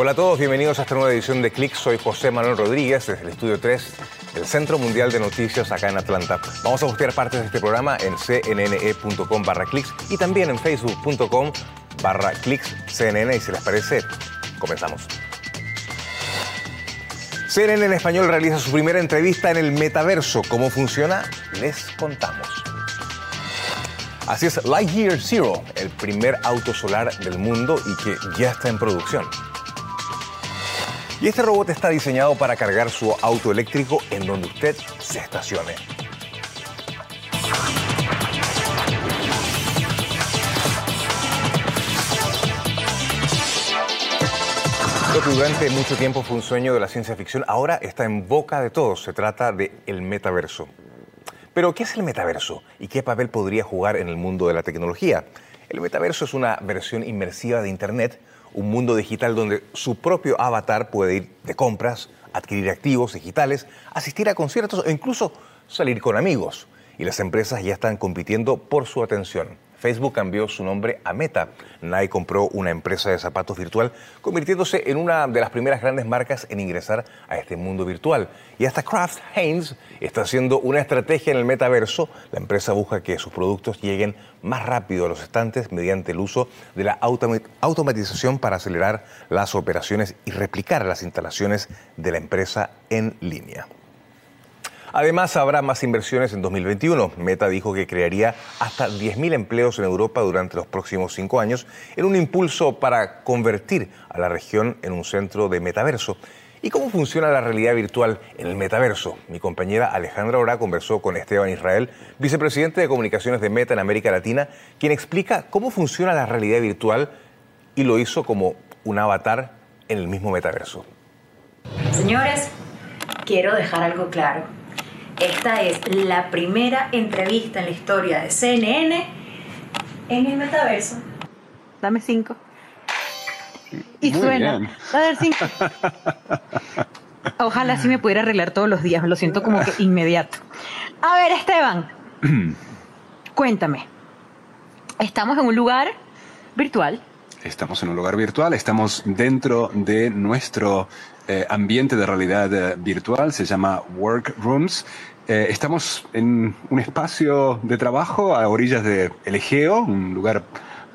Hola a todos, bienvenidos a esta nueva edición de Click. Soy José Manuel Rodríguez desde el estudio 3 del Centro Mundial de Noticias acá en Atlanta. Vamos a postear partes de este programa en cnne.com barra clicks y también en facebook.com barra clicks CNN y si les parece, comenzamos. CNN en español realiza su primera entrevista en el metaverso. ¿Cómo funciona? Les contamos. Así es, Lightyear Zero, el primer auto solar del mundo y que ya está en producción. Y este robot está diseñado para cargar su auto eléctrico en donde usted se estacione. Lo que durante mucho tiempo fue un sueño de la ciencia ficción, ahora está en boca de todos. Se trata de el metaverso. Pero, ¿qué es el metaverso y qué papel podría jugar en el mundo de la tecnología? El metaverso es una versión inmersiva de Internet un mundo digital donde su propio avatar puede ir de compras, adquirir activos digitales, asistir a conciertos o incluso salir con amigos. Y las empresas ya están compitiendo por su atención. Facebook cambió su nombre a Meta. Nike compró una empresa de zapatos virtual, convirtiéndose en una de las primeras grandes marcas en ingresar a este mundo virtual. Y hasta Kraft Heinz está haciendo una estrategia en el metaverso. La empresa busca que sus productos lleguen más rápido a los estantes mediante el uso de la automatización para acelerar las operaciones y replicar las instalaciones de la empresa en línea. Además, habrá más inversiones en 2021. Meta dijo que crearía hasta 10.000 empleos en Europa durante los próximos cinco años en un impulso para convertir a la región en un centro de metaverso. ¿Y cómo funciona la realidad virtual en el metaverso? Mi compañera Alejandra Ora conversó con Esteban Israel, vicepresidente de comunicaciones de Meta en América Latina, quien explica cómo funciona la realidad virtual y lo hizo como un avatar en el mismo metaverso. Señores, quiero dejar algo claro esta es la primera entrevista en la historia de CNN en el metaverso. Dame cinco. Y suena. A ver, cinco. Ojalá sí me pudiera arreglar todos los días. Lo siento como que inmediato. A ver, Esteban. cuéntame. Estamos en un lugar virtual. Estamos en un lugar virtual. Estamos dentro de nuestro eh, ambiente de realidad eh, virtual, se llama Workrooms. Eh, estamos en un espacio de trabajo a orillas del Egeo, un lugar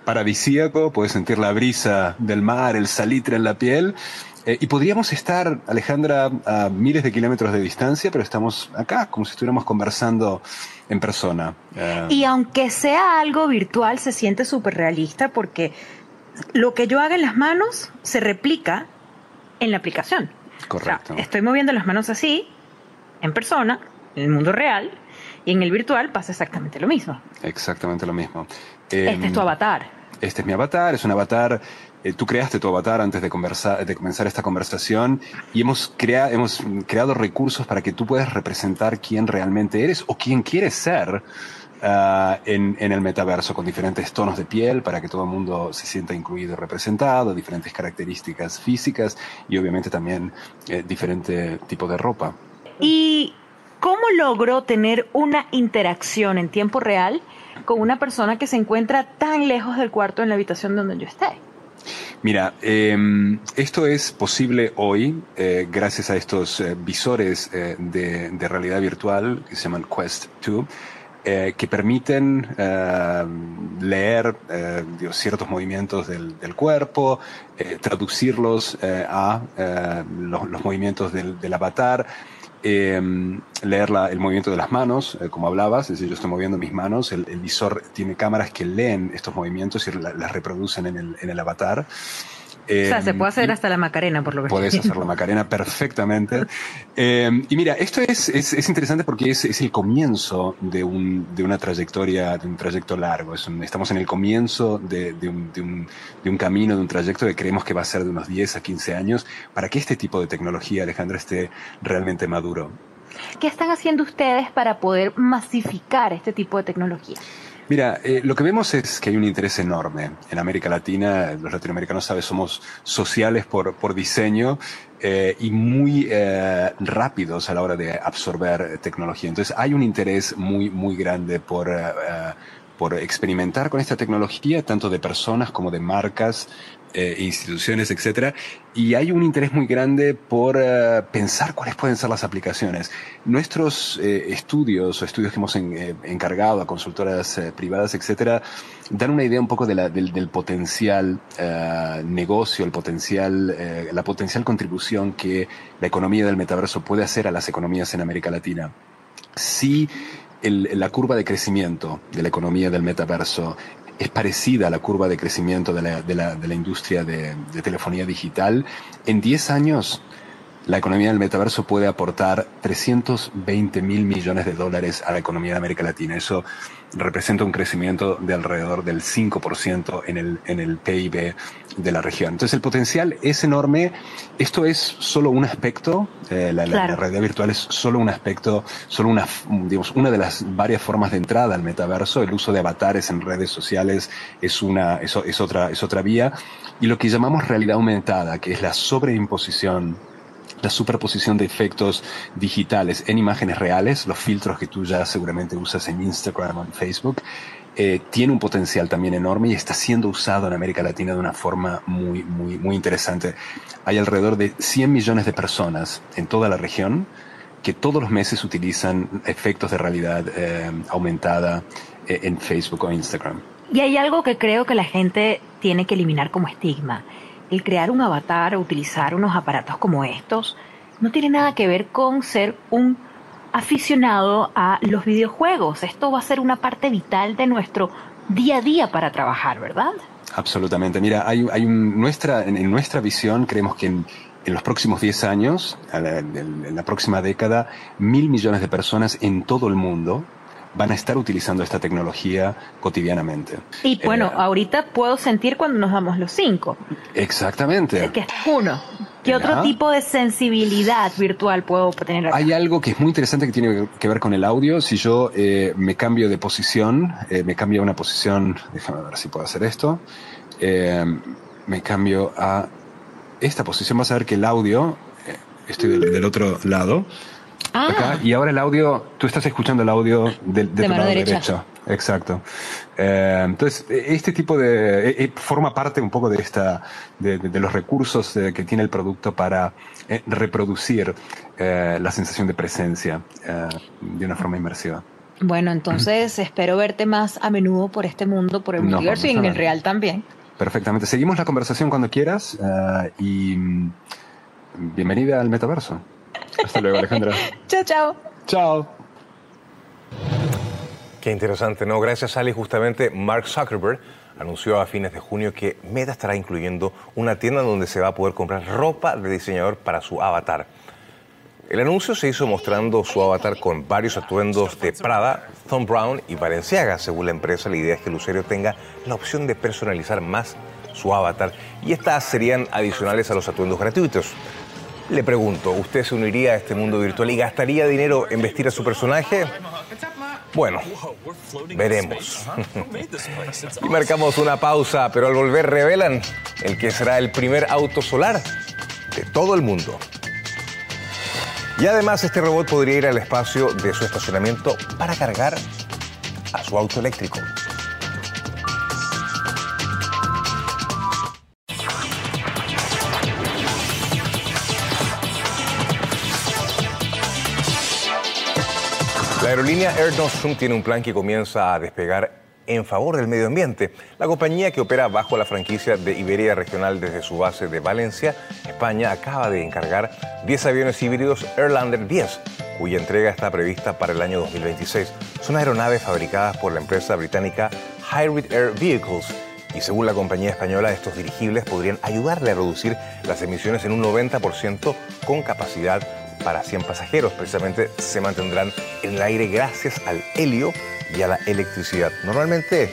paradisíaco, puedes sentir la brisa del mar, el salitre en la piel. y podríamos estar, Alejandra, a miles de kilómetros de distancia, pero estamos acá, como si estuviéramos conversando en persona. y aunque sea algo virtual, se siente súper realista porque lo que yo haga en las manos se replica en la aplicación. Correcto. estoy moviendo las manos así, en persona, en el mundo real, y en el virtual pasa exactamente lo mismo. Exactamente lo mismo. este es tu em, avatar. Este es mi avatar, es un avatar. Eh, tú creaste tu avatar antes de, conversar, de comenzar esta conversación y hemos, crea, hemos creado recursos para que tú puedas representar quién realmente eres o quién quieres ser Ah, en, el metaverso con diferentes tonos de piel para que todo el mundo se sienta incluido y representado, diferentes características físicas y obviamente también eh, diferente tipo de ropa. ¿Y cómo logró tener una interacción en tiempo real con una persona que se encuentra tan lejos del cuarto en la habitación donde yo esté? Mira, em, esto es posible hoy eh, gracias a estos eh, visores de, de, realidad virtual que se llaman Quest 2 eh, que permiten eh, leer eh, ciertos movimientos del, cuerpo, traducirlos a los, movimientos del, avatar, leer el movimiento de las manos, como hablabas, es decir, yo estoy moviendo mis manos, el, visor tiene cámaras que leen estos movimientos y las reproducen en el, en el avatar o sea, se puede hacer em, hasta la Macarena, por lo que Puedes hacer la Macarena perfectamente. Em, y mira, esto es, es, interesante porque es, es, el comienzo de, un, de una trayectoria, de un trayecto largo. estamos en el comienzo de, de, un, de, un, de un camino, de un trayecto que creemos que va a ser de unos 10 a 15 años para que este tipo de tecnología, Alejandra, esté realmente maduro. ¿Qué están haciendo ustedes para poder masificar este tipo de tecnología? Mira, eh, lo que vemos es que hay un interés enorme. En América Latina, los latinoamericanos, sabes, somos sociales por, por diseño eh, y muy eh, rápidos a la hora de absorber tecnología. Entonces, hay un interés muy, muy grande por por experimentar con esta tecnología, tanto de personas como de marcas, eh, instituciones, etcétera, y hay un interés muy grande por eh, pensar cuáles pueden ser las aplicaciones. Nuestros eh, estudios o estudios que hemos encargado a consultoras privadas, etcétera, dan una idea un poco del, potencial negocio, el potencial, la potencial contribución que la economía del metaverso puede hacer a las economías en América Latina. Si la curva de crecimiento de la economía del metaverso es parecida a la curva de crecimiento de la, de la, de la industria de, de, telefonía digital. En 10 años, la economía del metaverso puede aportar 320 mil millones de dólares a la economía de América Latina. Eso representa un crecimiento de alrededor del 5% en el, en el PIB de la región. Entonces el potencial es enorme. Esto es solo un aspecto, eh, la, la, realidad virtual es solo un aspecto, solo una, digamos, una de las varias formas de entrada al metaverso. El uso de avatares en redes sociales es, una, es, es, otra, es otra vía. Y lo que llamamos realidad aumentada, que es la sobreimposición la superposición de efectos digitales en imágenes reales, los filtros que tú ya seguramente usas en Instagram o en Facebook, eh, tiene un potencial también enorme y está siendo usado en América Latina de una forma muy, muy, muy interesante. Hay alrededor de 100 millones de personas en toda la región que todos los meses utilizan efectos de realidad eh, aumentada eh, en Facebook o Instagram. Y hay algo que creo que la gente tiene que eliminar como estigma el crear un avatar o utilizar unos aparatos como estos no tiene nada que ver con ser un aficionado a los videojuegos. Esto va a ser una parte vital de nuestro día a día para trabajar, ¿verdad? Absolutamente. Mira, hay, hay nuestra, en, nuestra visión creemos que en, en los próximos 10 años, en la próxima década, mil millones de personas en todo el mundo van a estar utilizando esta tecnología cotidianamente. Y bueno, eh, ahorita puedo sentir cuando nos damos los cinco. Exactamente. Que es uno. ¿Qué otro tipo de sensibilidad virtual puedo tener? Hay algo que es muy interesante que tiene que ver con el audio. Si yo eh, me cambio de posición, eh, me cambio a una posición, déjame ver si puedo hacer esto, me cambio a esta posición, vas a ver que el audio, estoy del otro lado, Ah. y ahora el audio, tú estás escuchando el audio de, de, lado derecho. Exacto. Eh, entonces, este tipo de. Eh, eh, forma parte un poco de esta. de, de los recursos que tiene el producto para reproducir la sensación de presencia de una forma inmersiva. Bueno, entonces espero verte más a menudo por este mundo, por el universo y en el real también. Perfectamente. Seguimos la conversación cuando quieras y mm, bienvenida al metaverso. Hasta luego, Alejandra. chao, chao. Chao. Qué interesante, ¿no? Gracias, Ali. Justamente Mark Zuckerberg anunció a fines de junio que Meta estará incluyendo una tienda donde se va a poder comprar ropa de diseñador para su avatar. El anuncio se hizo mostrando su avatar con varios atuendos de Prada, Thom Brown y Balenciaga. Según la empresa, la idea es que el usuario tenga la opción de personalizar más su avatar y estas serían adicionales a los atuendos gratuitos. Le pregunto, ¿usted se uniría a este mundo virtual y gastaría dinero en vestir a su personaje? Bueno, veremos. y marcamos una pausa, pero al volver revelan el que será el primer auto solar de todo el mundo. Y además este robot podría ir al espacio de su estacionamiento para cargar a su auto eléctrico. Aerolínea Air Nostrum tiene un plan que comienza a despegar en favor del medio ambiente. La compañía que opera bajo la franquicia de Iberia Regional desde su base de Valencia, España, acaba de encargar 10 aviones híbridos Airlander 10, cuya entrega está prevista para el año 2026. Son aeronaves fabricadas por la empresa británica Hybrid Air Vehicles y según la compañía española, estos dirigibles podrían ayudarle a reducir las emisiones en un 90% con capacidad para 100 pasajeros. Precisamente se mantendrán en el aire gracias al helio y a la electricidad. Normalmente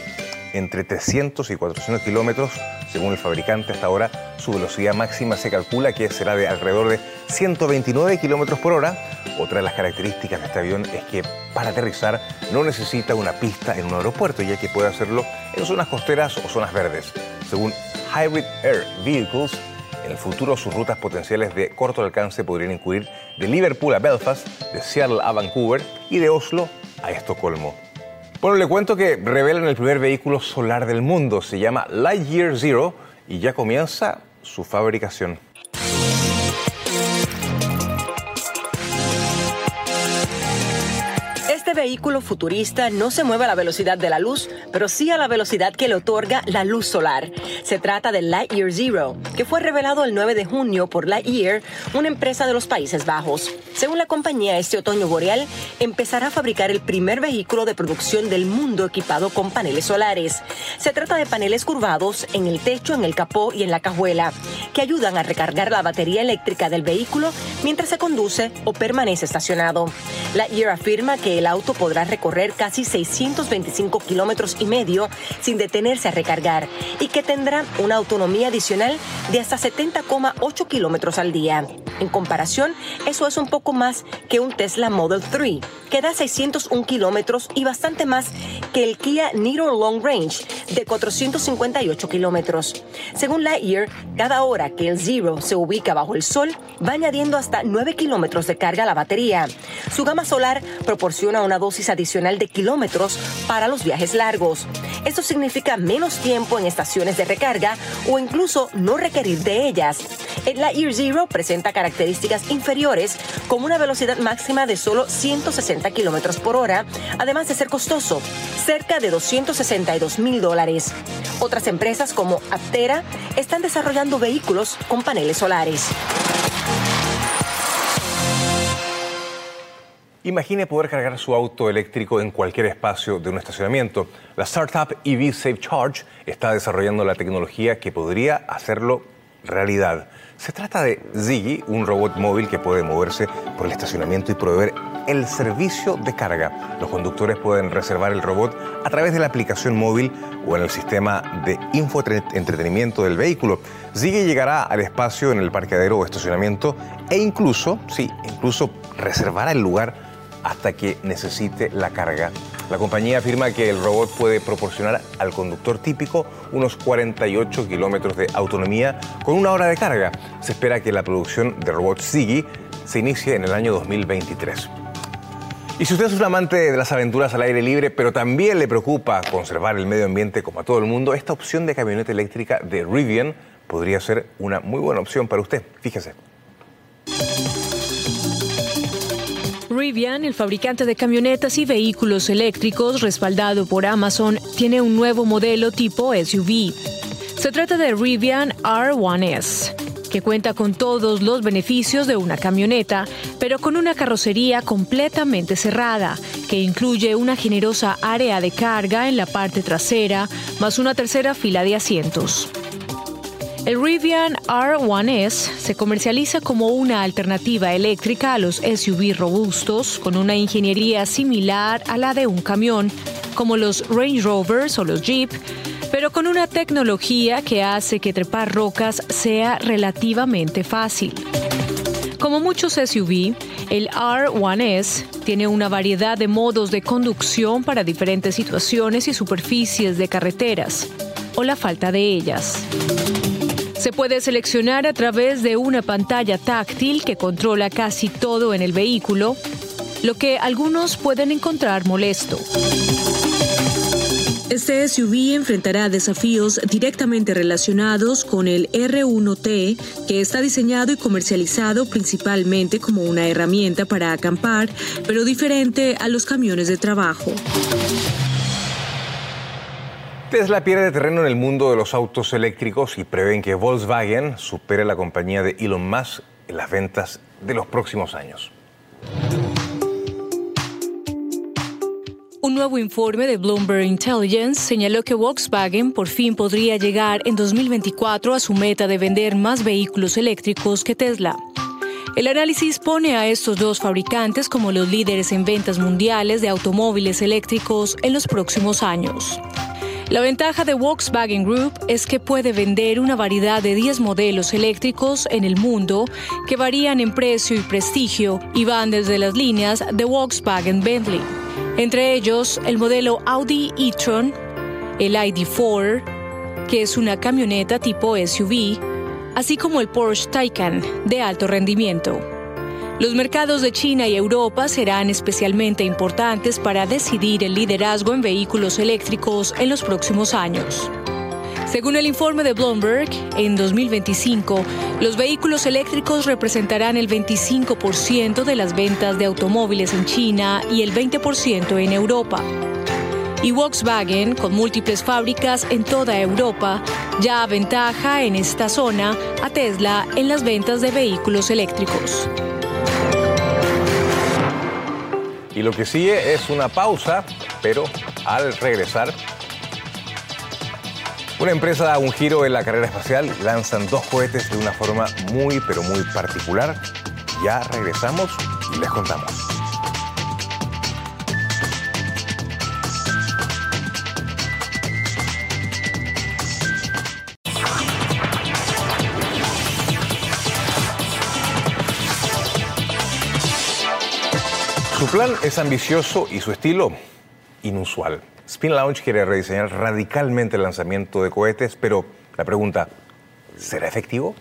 entre 300 y 400 kilómetros, según el fabricante hasta ahora, su velocidad máxima se calcula que será de alrededor de 129 kilómetros por hora. Otra de las características de este avión es que para aterrizar no necesita una pista en un aeropuerto, ya que puede hacerlo en zonas costeras o zonas verdes. Según Hybrid Air Vehicles, en el futuro, sus rutas potenciales de corto alcance podrían incluir de Liverpool a Belfast, de Seattle a Vancouver y de Oslo a Estocolmo. Bueno, le cuento que revelan el primer vehículo solar del mundo. Se llama Lightyear Zero y ya comienza su fabricación. Vehículo futurista no se mueve a la velocidad de la luz, pero sí a la velocidad que le otorga la luz solar. Se trata del Lightyear Zero, que fue revelado el 9 de junio por Lightyear, una empresa de los Países Bajos. Según la compañía, este otoño boreal empezará a fabricar el primer vehículo de producción del mundo equipado con paneles solares. Se trata de paneles curvados en el techo, en el capó y en la cajuela, que ayudan a recargar la batería eléctrica del vehículo mientras se conduce o permanece estacionado. Lightyear afirma que el auto podrá recorrer casi 625 kilómetros y medio sin detenerse a recargar y que tendrá una autonomía adicional de hasta 70,8 kilómetros al día. En comparación, eso es un poco más que un Tesla Model 3, que da 601 kilómetros y bastante más que el Kia Niro Long Range de 458 kilómetros. Según Lightyear, cada hora que el Zero se ubica bajo el sol, va añadiendo hasta 9 kilómetros de carga a la batería. Su gama solar proporciona una dosis adicional de kilómetros para los viajes largos. Esto significa menos tiempo en estaciones de recarga o incluso no requerir de ellas. El Lightyear Zero presenta características inferiores con una velocidad máxima de solo 160 kilómetros por hora, además de ser costoso, cerca de 262 mil dólares. Otras empresas como Aptera están desarrollando vehículos con paneles solares. Imagine poder cargar su auto eléctrico en cualquier espacio de un estacionamiento. La startup EV Safe Charge está desarrollando la tecnología que podría hacerlo realidad. Se trata de Ziggy, un robot móvil que puede moverse por el estacionamiento y proveer el servicio de carga. Los conductores pueden reservar el robot a través de la aplicación móvil o en el sistema de infoentretenimiento del vehículo. Ziggy llegará al espacio en el parqueadero o estacionamiento e incluso, sí, incluso reservará el lugar hasta que necesite la carga. La compañía afirma que el robot puede proporcionar al conductor típico unos 48 kilómetros de autonomía con una hora de carga. Se espera que la producción de robots Ziggy se inicie en el año 2023. Y si usted es un amante de las aventuras al aire libre, pero también le preocupa conservar el medio ambiente como a todo el mundo, esta opción de camioneta eléctrica de Rivian podría ser una muy buena opción para usted. Fíjese. Rivian, el fabricante de camionetas y vehículos eléctricos respaldado por Amazon, tiene un nuevo modelo tipo SUV. Se trata de Rivian R1S, que cuenta con todos los beneficios de una camioneta, pero con una carrocería completamente cerrada, que incluye una generosa área de carga en la parte trasera, más una tercera fila de asientos. El Rivian R1S se comercializa como una alternativa eléctrica a los SUV robustos con una ingeniería similar a la de un camión, como los Range Rovers o los Jeep, pero con una tecnología que hace que trepar rocas sea relativamente fácil. Como muchos SUV, el R1S tiene una variedad de modos de conducción para diferentes situaciones y superficies de carreteras, o la falta de ellas. Se puede seleccionar a través de una pantalla táctil que controla casi todo en el vehículo, lo que algunos pueden encontrar molesto. Este SUV enfrentará desafíos directamente relacionados con el R1T, que está diseñado y comercializado principalmente como una herramienta para acampar, pero diferente a los camiones de trabajo. Tesla pierde terreno en el mundo de los autos eléctricos y prevén que Volkswagen supere la compañía de Elon Musk en las ventas de los próximos años. Un nuevo informe de Bloomberg Intelligence señaló que Volkswagen por fin podría llegar en 2024 a su meta de vender más vehículos eléctricos que Tesla. El análisis pone a estos dos fabricantes como los líderes en ventas mundiales de automóviles eléctricos en los próximos años. La ventaja de Volkswagen Group es que puede vender una variedad de 10 modelos eléctricos en el mundo que varían en precio y prestigio y van desde las líneas de Volkswagen Bentley. Entre ellos, el modelo Audi e-tron, el ID4, que es una camioneta tipo SUV, así como el Porsche Taycan de alto rendimiento. Los mercados de China y Europa serán especialmente importantes para decidir el liderazgo en vehículos eléctricos en los próximos años. Según el informe de Bloomberg, en 2025, los vehículos eléctricos representarán el 25% de las ventas de automóviles en China y el 20% en Europa. Y Volkswagen, con múltiples fábricas en toda Europa, ya aventaja en esta zona a Tesla en las ventas de vehículos eléctricos. Y lo que sigue es una pausa, pero al regresar una empresa da un giro en la carrera espacial, lanzan dos cohetes de una forma muy pero muy particular. Ya regresamos y les contamos. Plan es ambicioso y su estilo inusual. Spin Launch quiere rediseñar radicalmente el lanzamiento de cohetes, pero la pregunta, ¿será efectivo?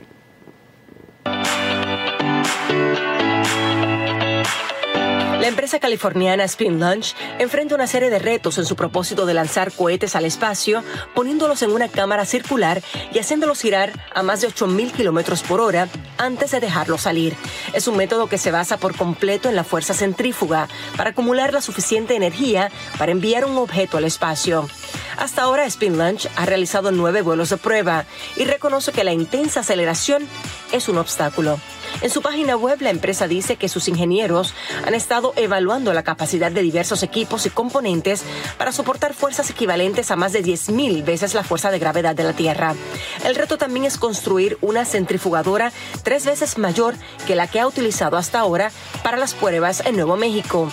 Empresa californiana Spin Launch enfrenta una serie de retos en su propósito de lanzar cohetes al espacio, poniéndolos en una cámara circular y haciéndolos girar a más de 8.000 kilómetros por hora antes de dejarlos salir. Es un método que se basa por completo en la fuerza centrífuga para acumular la suficiente energía para enviar un objeto al espacio. Hasta ahora, Spin Launch ha realizado nueve vuelos de prueba y reconoce que la intensa aceleración es un obstáculo. En su página web, la empresa dice que sus ingenieros han estado evaluando la capacidad de diversos equipos y componentes para soportar fuerzas equivalentes a más de 10.000 veces la fuerza de gravedad de la Tierra. El reto también es construir una centrifugadora tres veces mayor que la que ha utilizado hasta ahora para las pruebas en Nuevo México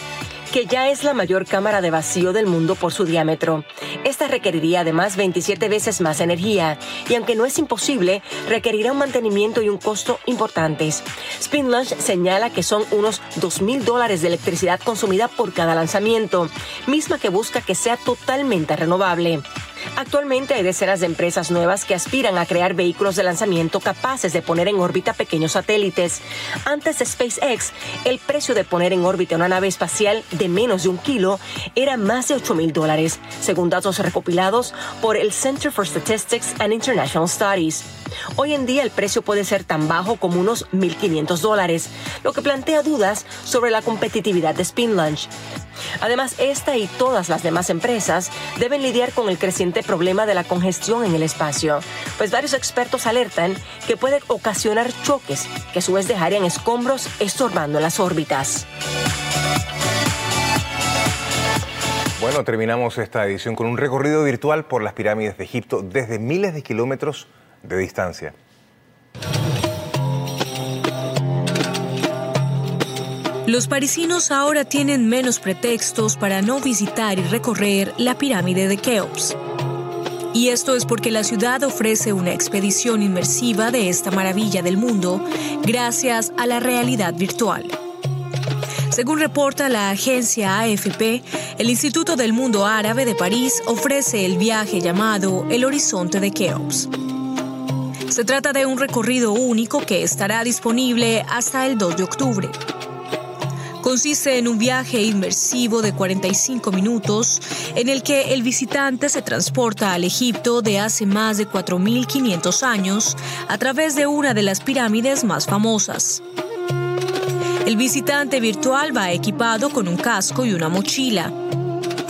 que ya es la mayor cámara de vacío del mundo por su diámetro. Esta requeriría además 27 veces más energía y aunque no es imposible, requerirá un mantenimiento y un costo importantes. Spin Launch señala que son unos 2 mil dólares de electricidad consumida por cada lanzamiento, misma que busca que sea totalmente renovable. Actualmente hay decenas de empresas nuevas que aspiran a crear vehículos de lanzamiento capaces de poner en órbita pequeños satélites. Antes de SpaceX, el precio de poner en órbita una nave espacial de menos de un kilo era más de 8 mil dólares, según datos recopilados por el Center for Statistics and International Studies. Hoy en día el precio puede ser tan bajo como unos 1.500 dólares, lo que plantea dudas sobre la competitividad de Spin Launch. Además, esta y todas las demás empresas deben lidiar con el creciente problema de la congestión en el espacio, pues varios expertos alertan que puede ocasionar choques que a su vez dejarían escombros estorbando las órbitas. Bueno, terminamos esta edición con un recorrido virtual por las pirámides de Egipto desde miles de kilómetros de distancia. Los parisinos ahora tienen menos pretextos para no visitar y recorrer la pirámide de Keops. Y esto es porque la ciudad ofrece una expedición inmersiva de esta maravilla del mundo gracias a la realidad virtual. Según reporta la agencia AFP, el Instituto del Mundo Árabe de París ofrece el viaje llamado El Horizonte de Keops. Se trata de un recorrido único que estará disponible hasta el 2 de octubre. Consiste en un viaje inmersivo de 45 minutos en el que el visitante se transporta al Egipto de hace más de 4.500 años a través de una de las pirámides más famosas. El visitante virtual va equipado con un casco y una mochila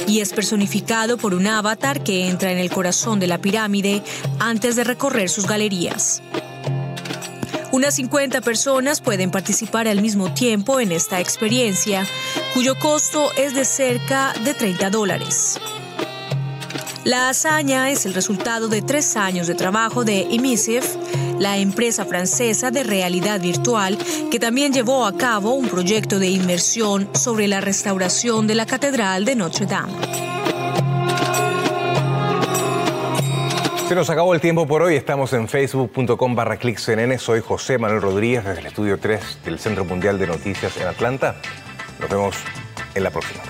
y es personificado por un avatar que entra en el corazón de la pirámide antes de recorrer sus galerías. Unas 50 personas pueden participar al mismo tiempo en esta experiencia, cuyo costo es de cerca de 30 dólares. La hazaña es el resultado de tres años de trabajo de Emissive, la empresa francesa de realidad virtual que también llevó a cabo un proyecto de inmersión sobre la restauración de la Catedral de Notre Dame. Se nos acabó el tiempo por hoy. Estamos en facebook.com barra CNN. Soy José Manuel Rodríguez desde el estudio 3 del Centro Mundial de Noticias en Atlanta. Nos vemos en la próxima.